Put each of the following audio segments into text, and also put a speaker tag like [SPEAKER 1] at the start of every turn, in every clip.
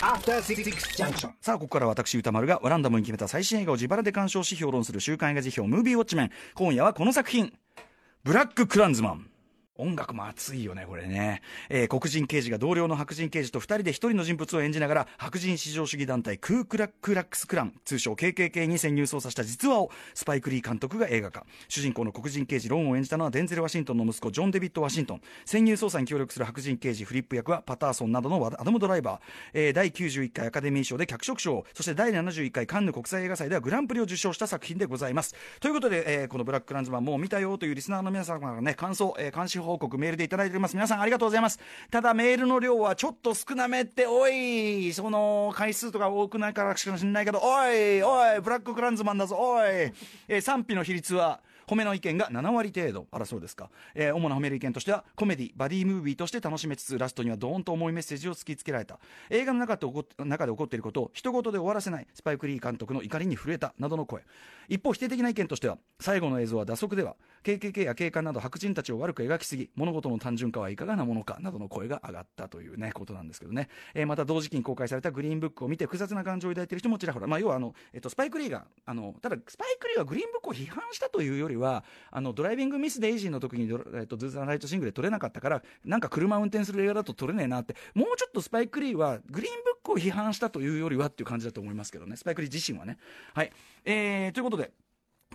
[SPEAKER 1] After Six Junction.
[SPEAKER 2] さあ、ここから私、歌丸がランダムに決めた最新映画を自腹で鑑賞し評論する週刊映画辞表、ムービーウォッチメン。今夜はこの作品、ブラック・クランズマン。音楽も熱いよね、これね。えー黒人刑事が同僚の白人刑事と二人で一人の人物を演じながら、白人至上主義団体クークラックラックスクラン、通称 KKK に潜入捜査した実話を、スパイク・リー監督が映画化。主人公の黒人刑事ロンを演じたのはデンゼル・ワシントンの息子、ジョン・デビッド・ワシントン。潜入捜査に協力する白人刑事フリップ役はパターソンなどのアダム・ドライバー。えー第91回アカデミー賞で脚色賞、そして第71回カンヌ国際映画祭ではグランプリを受賞した作品でございます。ということで、えーこのブラック・クランズマンもう見たよというリスナーの皆様からね、感想、えー監視報告、メールでいただいております。皆さんありがとうございます。ただメールの量はちょっと少なめって、おい、その回数とか多くないからしかしれないけど、おい、おい、ブラック・クランズマンだぞ、おい。えー賛否の比率は、褒めの意見が7割程度あらそうですか、えー主な褒める意見としてはコメディバディムービーとして楽しめつつラストにはドーンと重いメッセージを突きつけられた映画の中で起こっ中で起こっていることを一言で終わらせないスパイク・リー監督の怒りに震えたなどの声一方否定的な意見としては最後の映像は打足では KKK や警官など白人たちを悪く描きすぎ物事の単純化はいかがなものかなどの声が上がったというねことなんですけどね、えーまた同時期に公開されたグリーンブックを見て複雑な感情を抱いている人もちらほら、まあ、要はあの、えっと、スパイク・リーがあのただスパイク・リーはグリーンブックを批判したというよりはあのドライビングミス・デイジーの時にド、えっと、ドゥーザ・ライト・シングで撮れなかったからなんか車運転する映画だと撮れねえなってもうちょっとスパイク・リーはグリーンブックを批判したというよりはっていう感じだと思いますけどね。スパイク・リー自身はね。はい。えー、ということで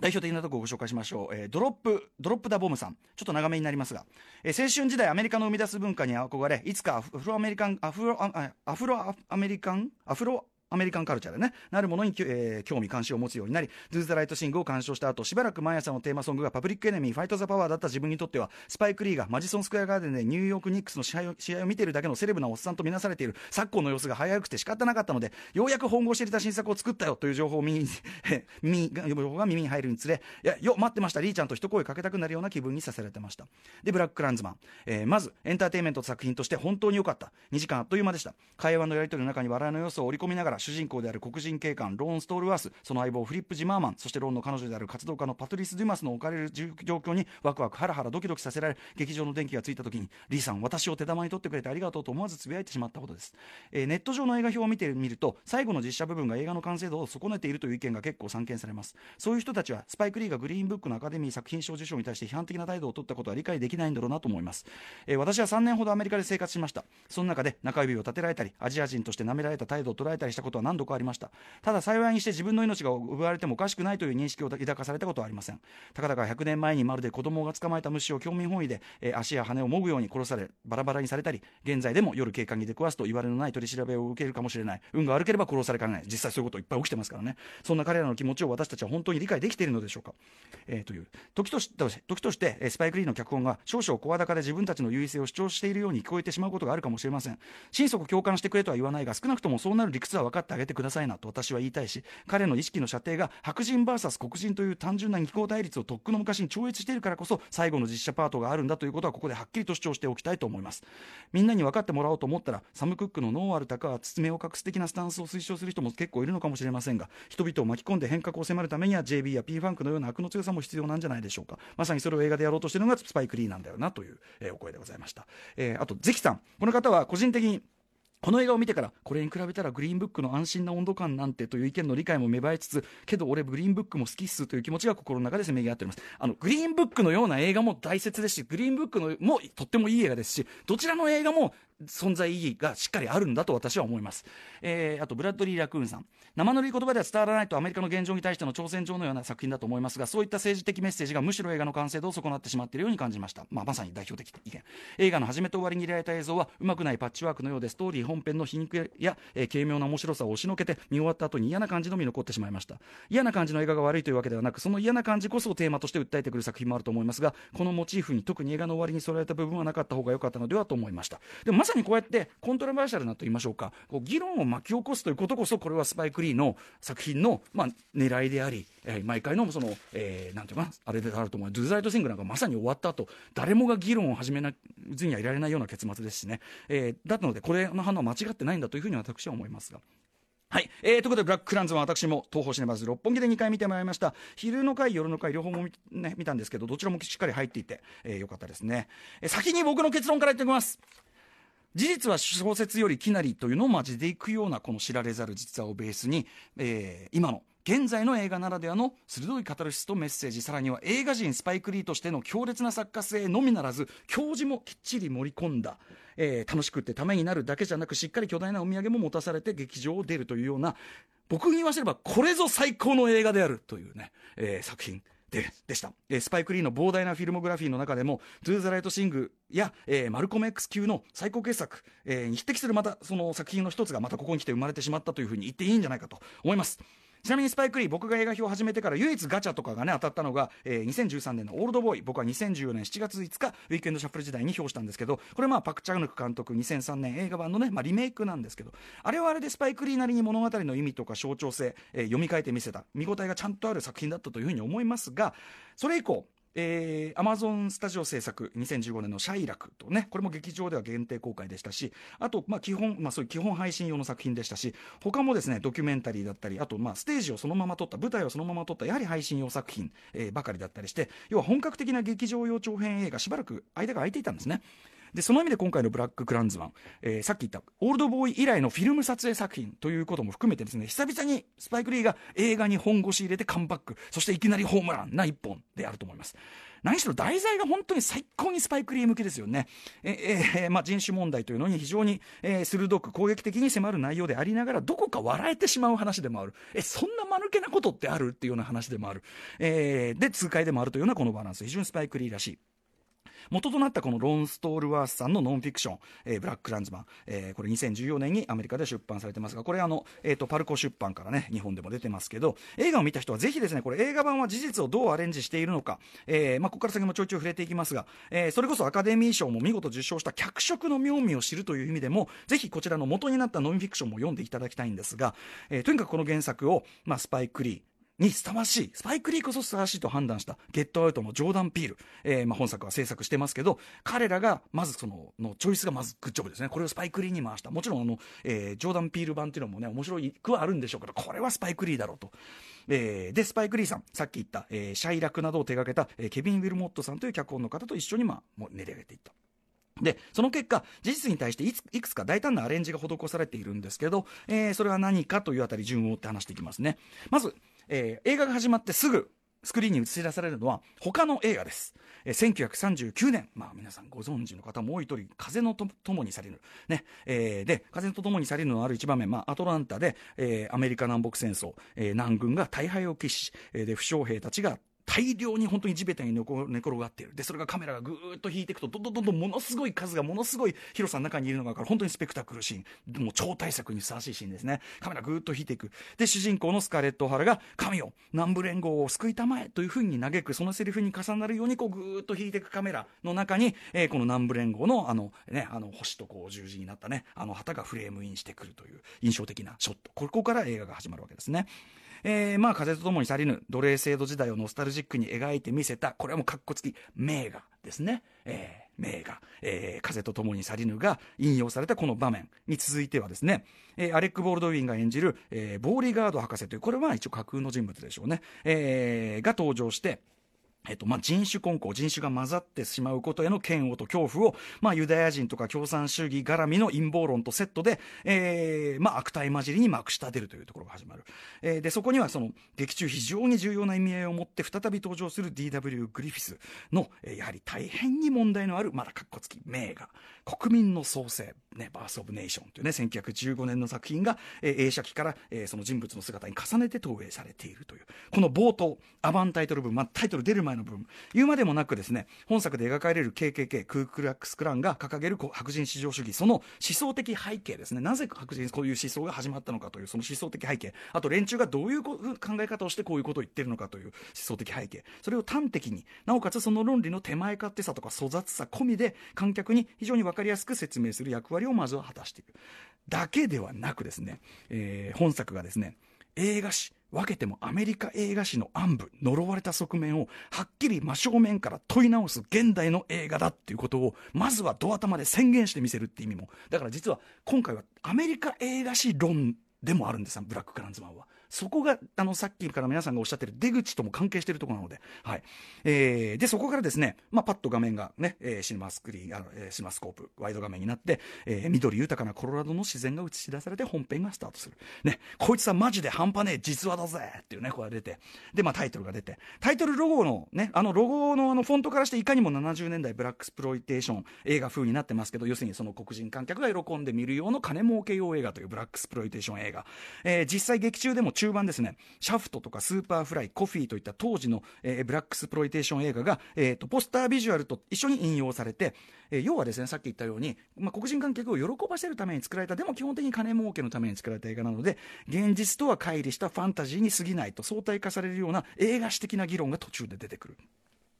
[SPEAKER 2] 代表的なところをご紹介しましょう、えードロップドロップ・ダ・ボムさん。ちょっと長めになりますが、えー青春時代アメリカの生み出す文化に憧れいつかアフロアメリカンアフロああアフロアメリカンアフロアメリカンカルチャーでね、なるものに、えー興味関心を持つようになり、ドゥーザ・ライト・シングを鑑賞した後、しばらく毎朝のテーマソングがパブリック・エネミー、ファイト・ザ・パワーだった自分にとっては、スパイク・リーがマジソン・スクエア・ガーデンでニューヨーク・ニックスの試合を試合を見ているだけのセレブなおっさんとみなされている昨今の様子が早くて仕方なかったので、ようやく本腰入れた新作を作ったよという情報を耳に、耳が情報が耳に入るにつれ、いや、よ、待ってました、リーちゃんと一声かけたくなるような気分にさせられてました。で、ブラック・クランズマン。えーまず、エンターテインメント作品として本当に良かった。2時間あっという間でした。会話のやり取りの中に笑いの要素を織り込みながら、主人公である黒人警官、ローン・ストールワース、その相棒、フリップ・ジマーマン、そしてローンの彼女である活動家のパトリス・デュマスの置かれる状況に、ワクワク、ハラハラ、ドキドキさせられ、劇場の電気がついた時に、リーさん、私を手玉に取ってくれてありがとうと思わずつぶやいてしまったことです。えーネット上の映画表を見てみると、最後の実写部分が映画の完成度を損ねているという意見が結構散見されます。そういう人たちは、スパイク・リーがグリーンブックのアカデミー作品賞受賞に対して批判的な態度を取ったことは理解できないんだろうなと思います。えー私は3年ほどアメリカで生活しました。その中で中指を立てられたり、アジア人として舐められた態度を捉えたりしたこととは何度かありました。ただ幸いにして自分の命が奪われてもおかしくないという認識を抱かされたことはありません。たかだか100年前にまるで子供が捕まえた虫を興味本位で、えー足や羽をもぐように殺され、バラバラにされたり、現在でも夜警官に出くわすと言われのない取り調べを受けるかもしれない。運が悪ければ殺されかねない。実際そういうこといっぱい起きてますからね。そんな彼らの気持ちを私たちは本当に理解できているのでしょうか。えーという時とし時として、スパイク・リーの脚本が少々声高で自分たちの優位性を主張しているように聞こえてしまうことがあるかもしれません心底共感してくれとは言わないが少なくともそうなる理屈は分かってあげてくださいなと私は言いたいし彼の意識の射程が白人 VS 黒人という単純な二項対立をとっくの昔に超越しているからこそ最後の実写パートがあるんだということはここではっきりと主張しておきたいと思います。みんなに分かってもらおうと思ったらサム・クックのノーアルタカは包めを隠す的なスタンスを推奨する人も結構いるのかもしれませんが人々を巻き込んで変革を迫るためには JB や P ファンクのような悪の強さも必要なんじゃないでしょうか。まさにそれを映画でやろうとしているのがスパイク・リーなんだよなという、えーお声でございました、えーあとゼキさん。この方は個人的にこの映画を見てからこれに比べたらグリーンブックの安心な温度感なんてという意見の理解も芽生えつつけど俺グリーンブックも好きっすという気持ちが心の中でせめぎ合っております。あのグリーンブックのような映画も大切ですしグリーンブックのもとってもいい映画ですしどちらの映画も存在意義がしっかりあるんだと私は思います、えーあとブラッドリー・ラクーンさん。生のり言葉では伝わらないとアメリカの現状に対しての挑戦状のような作品だと思いますがそういった政治的メッセージがむしろ映画の完成度を損なってしまっているように感じました、まあ、まさに代表的意見。映画の始めと終わりに入れられた映像はうまくないパッチワークのようでストーリー本編の皮肉や、えー軽妙な面白さを押しのけて見終わった後に嫌な感じのみ残ってしまいました。嫌な感じの映画が悪いというわけではなくその嫌な感じこそをテーマとして訴えてくる作品もあると思いますがこのモチーフに特に映画の終わりに添えられた部分はなかった方が良かったのではと思いました。でもまさにこうやってコントラバーシャルなと言いましょうかこう議論を巻き起こすということこそこれはスパイク・リーの作品の、まあ、狙いであり、えー毎回のその、えーなんていうかなあれであると思うドゥ・ザ・イト・シングなんかまさに終わった後誰もが議論を始めなずにはいられないような結末ですしね、えーだったのでこれの反応は間違ってないんだというふうに私は思いますが。はい、えー、ということで、ブラッククランズは私も東宝シネマズ六本木で2回見てもらいました。昼の回、夜の回、両方も見,、ね、見たんですけど、どちらもしっかり入っていて、えーよかったですね。えー先に僕の結論から言っておきます。事実は小説よりきなりというのをまじでいくようなこの知られざる実話をベースに、えー、今の現在の映画ならではの鋭いカタルシスとメッセージさらには映画人スパイク・リーとしての強烈な作家性のみならず教授もきっちり盛り込んだ、えー、楽しくってためになるだけじゃなくしっかり巨大なお土産も持たされて劇場を出るというような僕に言わせればこれぞ最高の映画であるというね、えー、作品。ででした、えー、スパイク・リーの膨大なフィルモグラフィーの中でも「ドゥ・ザ・ライト・シング」や、えー、マルコム X 級の最高傑作、えー、に匹敵するまたその作品の一つがまたここに来て生まれてしまったというふうに言っていいんじゃないかと思います。ちなみにスパイク・リー僕が映画評を始めてから唯一ガチャとかがね当たったのが、えー、2013年の「オールドボーイ」僕は2014年7月5日ウィークエンドシャッフル時代に評したんですけどこれまあパク・チャヌク監督2003年映画版のね、まあ、リメイクなんですけどあれはあれでスパイク・リーなりに物語の意味とか象徴性、えー、読み替えてみせた見応えがちゃんとある作品だったというふうに思いますがそれ以降えー、アマゾンスタジオ制作2015年の「シャイラク」とねこれも劇場では限定公開でしたしあと、まあ、基本、まあ、そういう基本配信用の作品でしたし他もですねドキュメンタリーだったりあと、まあ、ステージをそのまま撮った舞台をそのまま撮ったやはり配信用作品、えー、ばかりだったりして要は本格的な劇場用長編映画しばらく間が空いていたんですね。でその意味で今回の「ブラック・クランズマン」えー、さっき言ったオールドボーイ以来のフィルム撮影作品ということも含めてですね久々にスパイク・リーが映画に本腰入れてカムバックそしていきなりホームランな一本であると思います。何しろ題材が本当に最高にスパイクリー向きですよね。ええ、まあ、人種問題というのに非常に、えー、鋭く攻撃的に迫る内容でありながら、どこか笑えてしまう話でもある。え、そんな間抜けなことってある？っていうような話でもある。えー、で、痛快でもあるというようなこのバランス。非常にスパイクリーらしい。元となったこのロン・ストールワースさんのノンフィクション、えー、ブラック・ランズマン、えー、これ2014年にアメリカで出版されてますが、これあの、えっ、ー、と、パルコ出版からね、日本でも出てますけど、映画を見た人はぜひですね、これ映画版は事実をどうアレンジしているのか、えー、まあ、ここから先もちょいちょい触れていきますが、えー、それこそアカデミー賞も見事受賞した脚色の妙味を知るという意味でも、ぜひこちらの元になったノンフィクションも読んでいただきたいんですが、えー、とにかくこの原作を、まあ、スパイクリー、にふさわしい、スパイクリーこそふさわしいと判断した、ゲットアウトのジョーダン・ピール、えー、まあ本作は制作してますけど、彼らが、まずその、のチョイスがまずグッジョブですね。これをスパイクリーに回した。もちろん、あの、えー、ジョーダン・ピール版っていうのもね、面白いくはあるんでしょうけど、これはスパイクリーだろうと。えー、で、スパイクリーさん、さっき言った、えー、シャイラクなどを手掛けた、えー、ケビン・ウィルモットさんという脚本の方と一緒に、まあ、もう練り上げていった。で、その結果、事実に対していいくつか大胆なアレンジが施されているんですけど、えー、それは何かというあたり順を追って話していきますね。まず、えー、映画が始まってすぐ、スクリーンに映し出されるのは他の映画です。えー、1939年、まあ皆さんご存知の方も多い通り、風のとともにされる。ね。えー、で、風とともにされるのある一場面、まあアトランタで、えー、アメリカ南北戦争、えー、南軍が大敗を喫し、えー、で、負傷兵たちが大量に本当に地べたに寝転がっている。で、それがカメラがぐーっと引いていくと、どんどんどんどんものすごい数がものすごい広さの中にいるのが分かる。本当にスペクタクルシーン。もう超大作にふさわしいシーンですね。カメラぐーっと引いていく。で、主人公のスカーレット・オハラが、神よ、南部連合を救いたまえというふうに嘆く、そのセリフに重なるように、こうぐーっと引いていくカメラの中に、えー、この南部連合の、あの、ね、あの、星とこう十字になったね、あの旗がフレームインしてくるという印象的なショット。ここから映画が始まるわけですね。えー、まあ風と共に去りぬ奴隷制度時代をノスタルジックに描いてみせたこれはもうかっこつき名画ですね、えー、名画、えー、風と共に去りぬが引用されたこの場面に続いてはですね、えー、アレック・ボールドウィンが演じる、えー、ボーリガード博士というこれは一応架空の人物でしょうね、えー、が登場してえっとまあ、人種混交、人種が混ざってしまうことへの嫌悪と恐怖を、まあ、ユダヤ人とか共産主義絡みの陰謀論とセットで、えーまあ、悪態混じりにまくし立てるというところが始まる。えー、でそこにはその劇中非常に重要な意味合いを持って再び登場する D.W. グリフィスの、えー、やはり大変に問題のある、まだかっこつき名画、国民の創生、ね、バース・オブ・ネーションというね、1915年の作品が、えー、映写機から、えー、その人物の姿に重ねて投影されているという、この冒頭、アバンタイトル部、まあ、タイトル出る前の部分、言うまでもなくですね、本作で描かれる KKK、クークラックスクランが掲げる白人至上主義、その思想的背景ですね、なぜ白人こういう思想が始まったのかという、その思想的背景、あと連中がどういう考え方をしてこういうことを言ってるのかという思想的背景、それを端的に、なおかつその論理の手前勝手さとか粗雑さ込みで、観客に非常に分かりやすく説明する役割をまずは果たしている。だけではなくですね、えー、本作がですね、映画史、分けてもアメリカ映画史の暗部、呪われた側面をはっきり真正面から問い直す現代の映画だっていうことを、まずはドア玉で宣言してみせるって意味も。だから実は今回はアメリカ映画史論でもあるんですブラック・クランズマンは。そこがあのさっきから皆さんがおっしゃってる出口とも関係しているところなので、はい。えー、でそこからですね、まあ、パッと画面がね、えー、シネマスクリーンあの、えー、シネマスコープワイド画面になって、えー、緑豊かなコロラドの自然が映し出されて本編がスタートする、ね、こいつはマジで半端ねえ実話だぜっていうねこれが出てで、まあ、タイトルが出て。タイトルロゴのねあのロゴのあのフォントからしていかにも70年代ブラックスプロイテーション映画風になってますけど要するにその黒人観客が喜んで見る用の金儲け用映画というブラックスプロイテーション映画、えー、実際劇中でも中盤ですねシャフトとかスーパーフライコフィーといった当時の、えー、ブラックスプロイテーション映画が、えーと、ポスタービジュアルと一緒に引用されて、えー、要はですねさっき言ったように、まあ、黒人観客を喜ばせるために作られたでも基本的に金儲けのために作られた映画なので現実とは乖離したファンタジーに過ぎないと相対化されるような映画史的な議論が途中で出てくる。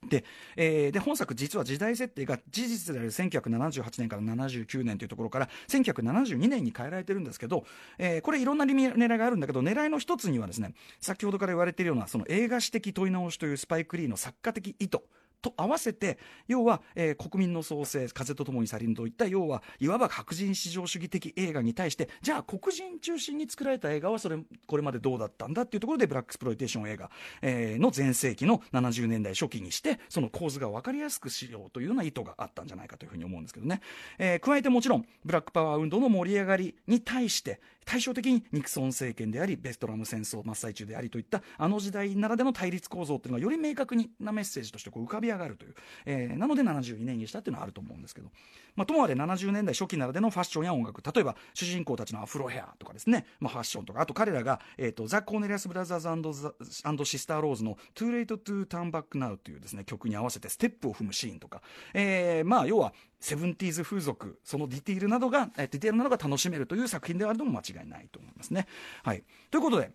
[SPEAKER 2] で,、えー、で本作、実は時代設定が事実である1978年から79年というところから1972年に変えられてるんですけど、えー、これ、いろんな狙いがあるんだけど、狙いの一つにはですね先ほどから言われているようなその映画史的問い直しというスパイク・リーの作家的意図。と合わせて要は、えー、国民の創生風とともに去りぬといった要はいわば白人至上主義的映画に対してじゃあ黒人中心に作られた映画はそれこれまでどうだったんだっていうところでブラックスプロイテーション映画、えー、の全盛期の70年代初期にしてその構図が分かりやすくしようというような意図があったんじゃないかというふうに思うんですけどね、えー、加えてもちろんブラックパワー運動の盛り上がりに対して対照的にニクソン政権でありベストラム戦争真っ最中でありといったあの時代ならでの対立構造というのがより明確なメッセージとしてこう浮かび上がるという、えー、なので72年にしたっていうのはあると思うんですけど、まあ、ともあれ70年代初期ならでのファッションや音楽。例えば主人公たちのアフロヘアとかですね、まあ、ファッションとか。あと彼らが、えーと、ザ・コーネリアス・ブラザーズシスター・ローズの「Too Late to Turn Back Now」というですね曲に合わせてステップを踏むシーンとか、えー、まあ要は Seventies 風俗そのディティールなどが、えディテールなどが楽しめるという作品であるのも間違いないと思いますね。はい、ということで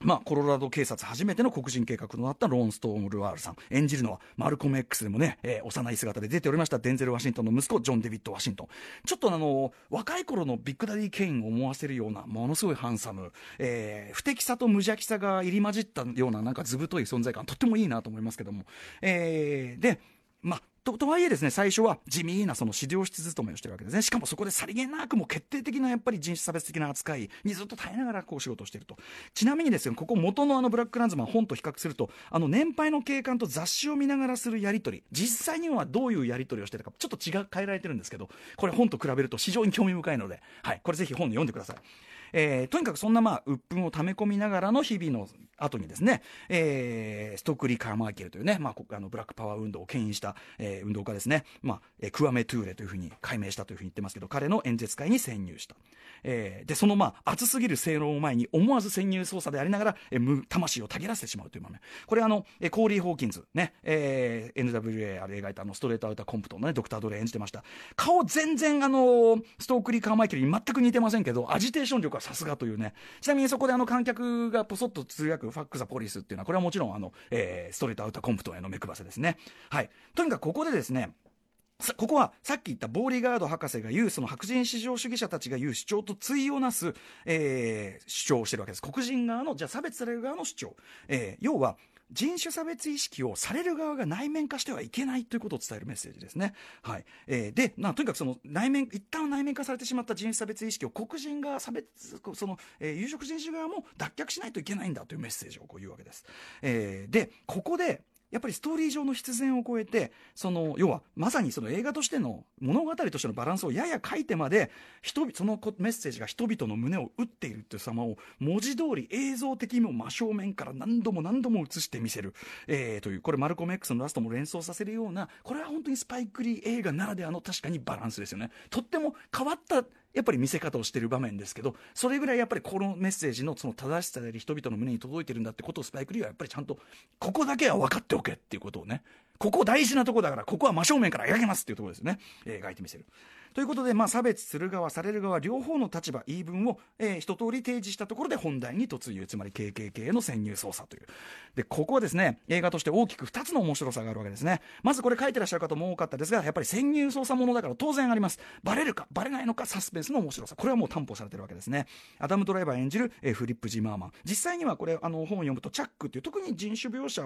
[SPEAKER 2] まあ、コロラド警察初めての黒人警官となったローン・ストーム・ルワールさん。演じるのはマルコム X でもね、えー、幼い姿で出ておりましたデンゼル・ワシントンの息子ジョン・デビッド・ワシントン。ちょっとあの若い頃のビッグダディ・ケインを思わせるようなものすごいハンサム、えー、不敵さと無邪気さが入り混じったようななんかずぶとい存在感とってもいいなと思いますけども、えー、でまあととはいえですね最初は地味なその資料室勤めをしてるわけですねしかもそこでさりげなくも決定的なやっぱり人種差別的な扱いにずっと耐えながらこう仕事をしているとちなみにですねここ元のあのブラック・クランズマン本と比較するとあの年配の警官と雑誌を見ながらするやり取り実際にはどういうやり取りをしてるかちょっと違う変えられてるんですけどこれ本と比べると非常に興味深いので、はい、これぜひ本で読んでください。えー、とにかくそんなまあ鬱憤を溜め込みながらの日々の後にですね、えー、ストックリー・カーマーケルというね、まあ、あのブラックパワー運動を牽引した、えー、運動家ですね、まあえー、クワメ・トゥーレというふうに解明したというふうに言ってますけど彼の演説会に潜入した、えー、でそのまあ熱すぎる正論を前に思わず潜入捜査でありながら、えー、魂をたぎらせてしまうという場面。これあの、えー、コーリー・ホーキンズね、えー、NWA あれ描いたあのストレートアウターコンプトンのねドクター・ドレ演じてました。顔全然あのストークリー・カーマイケルに全く似てませんけどアジテーション力はさすがというね。ちなみにそこであの観客がポソっとつぶやくファック・ザ・ポリスっていうのはこれはもちろんあの、えー、ストレートアウターコンプトンへの目配せですね。はい。とにかくここでですねここはさっき言ったボーリガード博士が言うその白人至上主義者たちが言う主張と対をなす、えー、主張をしてるわけです。黒人側のじゃあ差別される側の主張、えー、要は人種差別意識をされる側が内面化してはいけないということを伝えるメッセージですね。はいえー、で、まあ、とにかくその内面一旦内面化されてしまった人種差別意識を黒人が差別その、えー、有色人種側も脱却しないといけないんだというメッセージをこう言うわけです。えー、でここでやっぱりストーリー上の必然を超えてその要はまさにその映画としての物語としてのバランスをやや書いてまで人そのメッセージが人々の胸を打っているという様を文字通り映像的にも真正面から何度も何度も映してみせる、えー、というこれマルコム X のラストも連想させるようなこれは本当にスパイクリー映画ならではの確かにバランスですよね。とっても変わったやっぱり見せ方をしている場面ですけどそれぐらいやっぱりこのメッセージのその正しさであり人々の胸に届いてるんだってことをスパイク・リーはやっぱりちゃんとここだけは分かっておけっていうことをねここ大事なとこだからここは真正面から描けますっていうところですね、えー、描いてみせる。ということで、まあ、差別する側される側両方の立場言い分を、えー、一通り提示したところで本題に突入つまり KKK への潜入捜査という。でここはですね映画として大きく2つの面白さがあるわけですね。まずこれ書いてらっしゃる方も多かったですがやっぱり潜入捜査ものだから当然あります。バレるかバレないのかサスペンスの面白さ。これはもう担保されてるわけですね。アダム・ドライバー演じる、え、フリップ・ジマーマン。実際にはこれあの本を読むとチャックっていう特に人種描写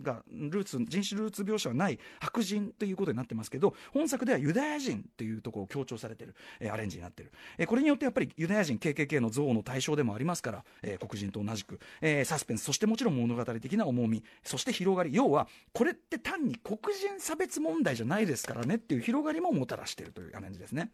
[SPEAKER 2] がルーツ人種ルーツ描写はない白人ということになってますけど本作ではユダヤ人っていうところを強調されてる、え、アレンジになってる、え、これによってやっぱりユダヤ人 KKK の憎悪の対象でもありますから、え、黒人と同じく、え、サスペンスそしてもちろん物語的な重みそして広がり要はこれって単に黒人差別問題じゃないですからねっていう広がりももたらしてるというアレンジですね。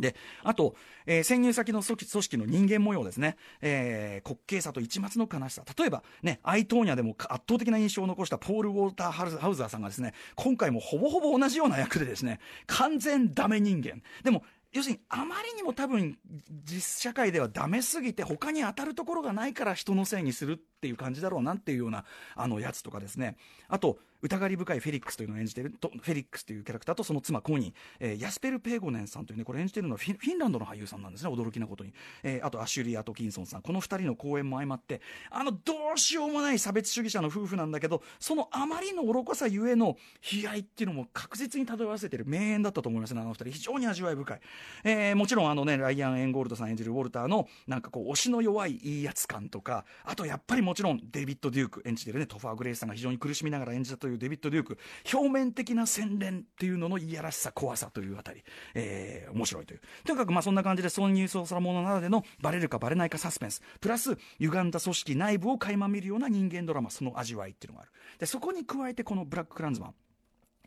[SPEAKER 2] で、あと、えー、潜入先の組織の人間模様ですね。えー、滑稽さと一抹の悲しさ。例えば、ね、アイトーニャでも圧倒的な印象を残したポール・ウォーター・ハウザーさんがですね、今回もほぼほぼ同じような役でですね、完全ダメ人間。でも、要するにあまりにも多分実社会ではダメすぎて他に当たるところがないから人のせいにするっていう感じだろうなっていうようなあのやつとかですね。あと疑り深いフェリックスというのを演じているとフェリックスというキャラクターとその妻コニー、えー、ヤスペル・ペーコネンさんというねこれ演じているのはフィンランドの俳優さんなんですね驚きなことに、えー、あとアシュリー・アトキンソンさん。この2人の好演も相まってあのどうしようもない差別主義者の夫婦なんだけどそのあまりの愚かさゆえの悲哀っていうのも確実に漂わせている名演だったと思いますねあの2人。非常に味わい深い、えー、もちろんあのねライアン・エッゴールドさん演じるウォルターのなんかこう押しの弱いいいやつ感とかあとやっぱりもちろんデビッド・デューク演じてるねトファー・グレイスさんが非常に苦しみながら演じたというデビッド・デューク表面的な洗練っていうののいやらしさ怖さというあたり、えー、面白いという。とにかくまあそんな感じで挿入捜査者ならでのバレるかバレないかサスペンス。プラス歪んだ組織内部を垣間見るような人間ドラマその味わいっていうのがある。でそこに加えてこのブラック・クランズマン。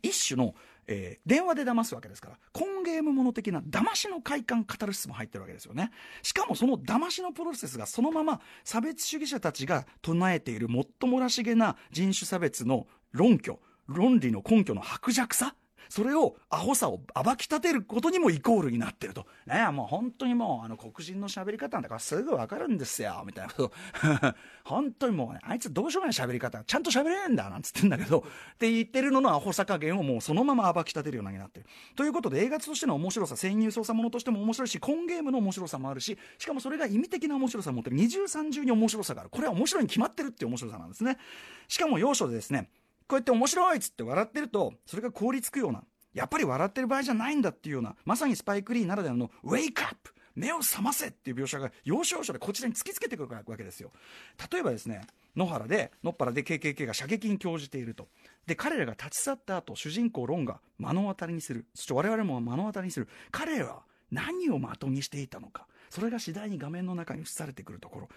[SPEAKER 2] 一種の、えー、電話で騙すわけですから、コンゲームもの的な騙しの快感カタルシスも入ってるわけですよね。しかもその騙しのプロセスがそのまま差別主義者たちが唱えているもっともらしげな人種差別の論拠、論理の根拠の薄弱さそれをアホさを暴き立てることにもイコールになってると。ねもう本当にもうあの黒人の喋り方なんだからすぐわかるんですよ、みたいなこと。本当にもうね、あいつどうしようもない喋り方、ちゃんと喋れねえんだ、なんつってんだけど、って言ってるののアホさ加減をもうそのまま暴き立てるようになってる。ということで映画としての面白さ、潜入捜査ものとしても面白いし、コンゲームの面白さもあるし、しかもそれが意味的な面白さを持ってる。二重三重に面白さがある。これは面白いに決まってるっていう面白さなんですね。しかも要所でですね、こうやって面白いっつって笑ってると、それが凍りつくような、やっぱり笑ってる場合じゃないんだっていうような、まさにスパイク・リーならではの、ウェイクアップ目を覚ませっていう描写が要所要所でこちらに突きつけてくるわけですよ。例えばですね、野原で、野っ原で KKK が射撃に興じていると。で、彼らが立ち去った後、主人公ロンが目の当たりにする。そして我々も目の当たりにする。彼らは何を的にしていたのか。それが次第に画面の中に映されてくるところ。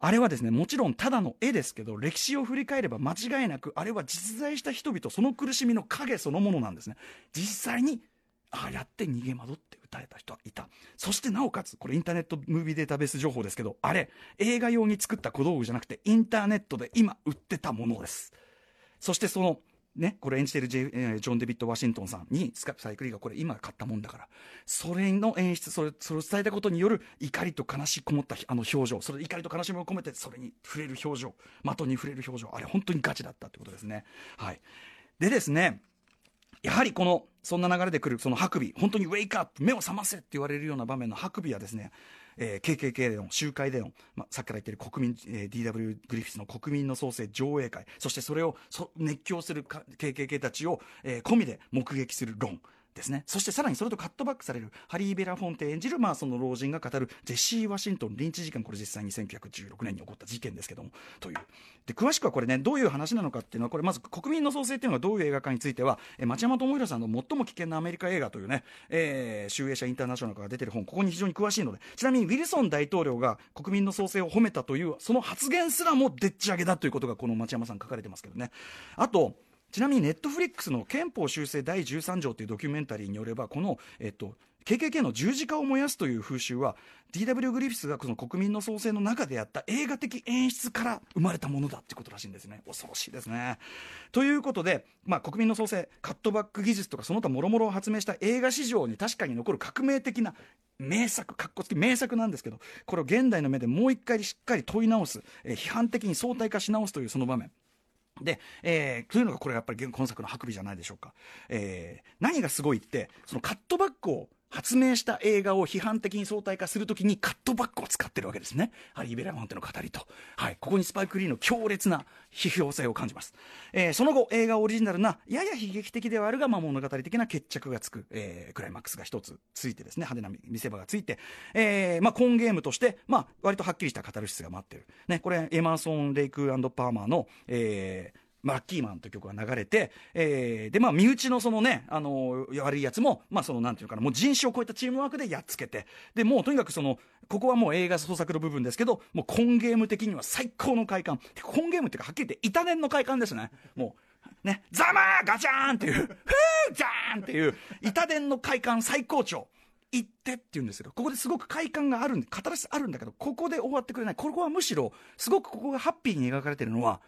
[SPEAKER 2] あれはですね、もちろんただの絵ですけど、歴史を振り返れば間違いなく、あれは実在した人々、その苦しみの影そのものなんですね。実際に、ああやって逃げ惑って撃たれた人はいた。そしてなおかつ、これインターネットムービーデータベース情報ですけど、あれ、映画用に作った小道具じゃなくて、インターネットで今売ってたものです。そしてそのね、これ演じてるジ,、えー、ジョン・デビッド・ワシントンさんにスカサイクリーがこれ今買ったもんだから。それの演出それそれを伝えたことによる怒りと悲しこもったあの表情。それ怒りと悲しみを込めてそれに触れる表情的に触れる表情。あれ本当にガチだったってことですね。はい。でですねやはりこのそんな流れで来るそのハクビ本当にウェイクアップ目を覚ませって言われるような場面のハクビはですねえー、KKK での集会での、まあ、さっきから言ってる国民、えー、DW グリフィスの国民の創生上映会そしてそれをそ熱狂する KKK たちを、えー、込みで目撃する論。ですね。そしてさらにそれとカットバックされるハリー・ベラフォンテ演じる、まあその老人が語るジェシー・ワシントンリンチ事件、これ実際に1916年に起こった事件ですけども、という。で、詳しくはこれね、どういう話なのかっていうのは、これまず国民の創生っていうのがどういう映画かについては、え町山智弘さんの最も危険なアメリカ映画というね、えー、集英社インターナショナルが出てる本、ここに非常に詳しいので、ちなみにウィルソン大統領が国民の創生を褒めたという、その発言すらもでっち上げだということがこの町山さん書かれてますけどね。あと、ちなみにネットフリックスの憲法修正第13条というドキュメンタリーによればこの、えっと、KKK の十字架を燃やすという風習は DW グリフィスがこの国民の創生の中でやった映画的演出から生まれたものだってことらしいんですね。恐ろしいですね。ということで、まあ、国民の創生カットバック技術とかその他もろもろを発明した映画史上に確かに残る革命的な名作かっこつき名作なんですけどこれを現代の目でもう一回しっかり問い直す、えー、批判的に相対化し直すというその場面。で、えー、というのがこれやっぱり今作のハクビじゃないでしょうか。えー、何がすごいって、そのカットバックを発明した映画を批判的に相対化するときにカットバックを使ってるわけですね。ハリー・ベラモンテの語りと。はい。ここにスパイク・リーの強烈な批評性を感じます。えー、その後、映画オリジナルな、やや悲劇的ではあるが、まあ、物語的な決着がつく、えー、クライマックスが一つついてですね、派手な見せ場がついて、えー、まあ、今ゲームとして、まあ、割とはっきりしたカタルシスが待ってる。ね、これ、エマーソン・レイクパーマーの、えー、まあ、ラッキーマンという曲が流れて、えー、で、まあ、身内のそのね、あのー、悪いやつも、まあ、その、なんていうかな、もう人種を超えたチームワークでやっつけて、で、もうとにかくその、ここはもう映画創作の部分ですけど、もう今ゲーム的には最高の快感。今ゲームっていうか、はっきり言って、板念の快感ですね。もう、ね、ザマーガチャーンっていう、フージャーンっていう、板伝の快感最高潮。行ってって言うんですけど、ここですごく快感があるんで、語らせあるんだけど、ここで終わってくれない。ここはむしろ、すごくここがハッピーに描かれてるのは、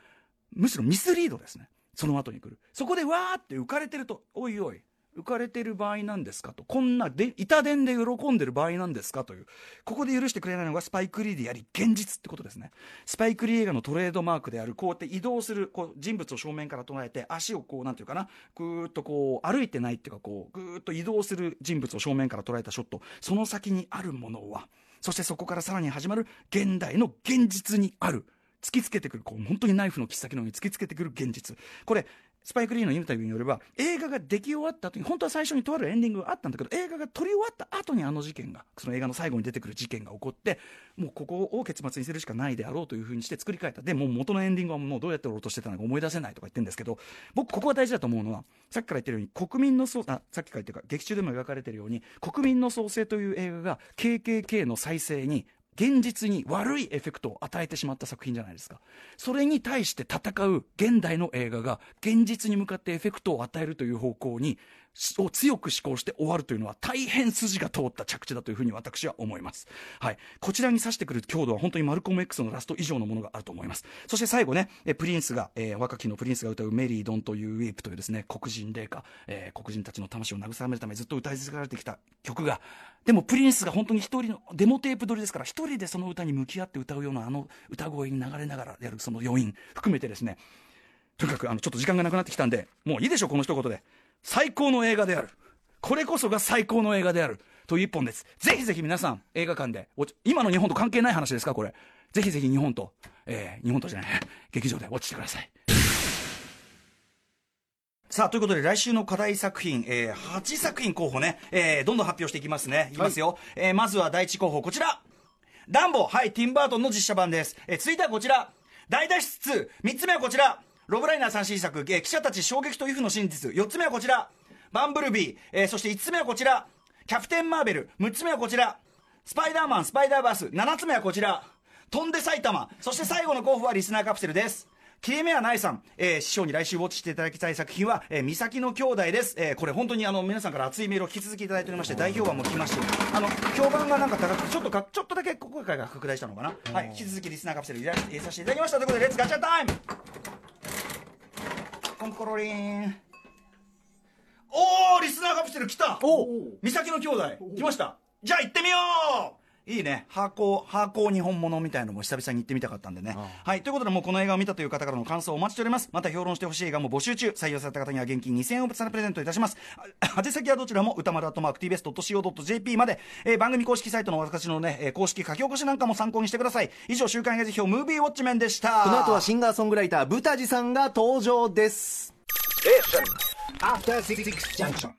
[SPEAKER 2] むしろミスリードですね。その後に来る。そこでわーって浮かれてると、おいおい、浮かれてる場合なんですかと。こんなで、板伝で喜んでる場合なんですかという。ここで許してくれないのがスパイクリーであり、現実ってことですね。スパイクリー映画のトレードマークである、こうやって移動する、こう、人物を正面から捉えて、足をこう、なんていうかな、ぐーっとこう、歩いてないっていうか、こう、ぐーっと移動する人物を正面から捉えたショット。その先にあるものは、そしてそこからさらに始まる現代の現実にある。突きつけてくる、こう、本当にナイフの切っ先のように突きつけてくる現実。これ、スパイク・リーのインタビューによれば、映画が出来終わった後に、本当は最初にとあるエンディングがあったんだけど、映画が撮り終わった後にあの事件が、その映画の最後に出てくる事件が起こって、もうここを結末にするしかないであろうというふうにして作り変えた。で、もう元のエンディングはもうどうやって撮ろうとしてたのか思い出せないとか言ってるんですけど、僕ここが大事だと思うのは、さっきから言ってるように、国民の創、あ、さっきから言ってるか、劇中でも描かれてるように、国民の創生という映画が KKK の再生に現実に悪いエフェクトを与えてしまった作品じゃないですか。それに対して戦う現代の映画が現実に向かってエフェクトを与えるという方向にを強く志向して終わるというのは大変筋が通った着地だというふうに私は思います。はい。こちらに指してくる強度は本当にマルコム X のラスト以上のものがあると思います。そして最後ね、えプリンスが、えー、若きのプリンスが歌う Mary Don't You Weep というですね、黒人霊歌、えー、黒人たちの魂を慰めるためずっと歌い続けられてきた曲が、でもプリンスが本当に一人のデモテープ撮りですから一人でその歌に向き合って歌うようなあの歌声に流れながらやるその余韻含めてですねとにかくあのちょっと時間がなくなってきたんでもういいでしょうこの一言で最高の映画であるこれこそが最高の映画であるという一本ですぜひぜひ皆さん映画館で今の日本と関係ない話ですか？これぜひぜひ日本と、えー、日本とじゃない劇場で落ちてくださいさあ、ということで来週の課題作品、えー、8作品候補ね、えー、どんどん発表していきますね。いきますよ。はい、えー、まずは第一候補、こちら。ダンボ、はい、ティンバートンの実写版です。えー、続いてはこちら。大脱出2。3つ目はこちら。ロブライナー最新作、えー、記者たち衝撃と畏怖の真実。4つ目はこちら。バンブルビー。えー、そして5つ目はこちら。キャプテン・マーベル。6つ目はこちら。スパイダーマン、スパイダーバース。7つ目はこちら。飛んで埼玉。そして最後の候補はリスナーカプセルです。切れ目はないさん、えー、師匠に来週ウォッチしていただきたい作品は、えー、岬の兄妹です。えー、これ本当にあの、皆さんから熱いメールを引き続きいただいておりまして、大評判も来まして、あの、評判がなんか高くて、ちょっとか、ちょっとだけ今回が拡大したのかな。はい、引き続きリスナーカプセル入れさせていただきました。ということで、 Let's ガチャタイムコンコロリン。おーリスナーカプセル来た。お三崎の兄弟。来ました。じゃあ行ってみよういいね。ハーハーコー日本物みたいのも久々に行ってみたかったんでね。はい。ということで、もうこの映画を見たという方からの感想をお待ちしております。また評論してほしい映画も募集中。採用された方には現金2000円をプレゼントいたします。宛先はどちらも歌丸アットマーク tbs.co.jp まで、えー、番組公式サイトの私のね、えー、公式書き起こしなんかも参考にしてください。以上、週刊映画辞表ムービーウォッチメンでした。
[SPEAKER 1] この後はシンガーソングライター、ブタジさんが登場です。え After 66 junction.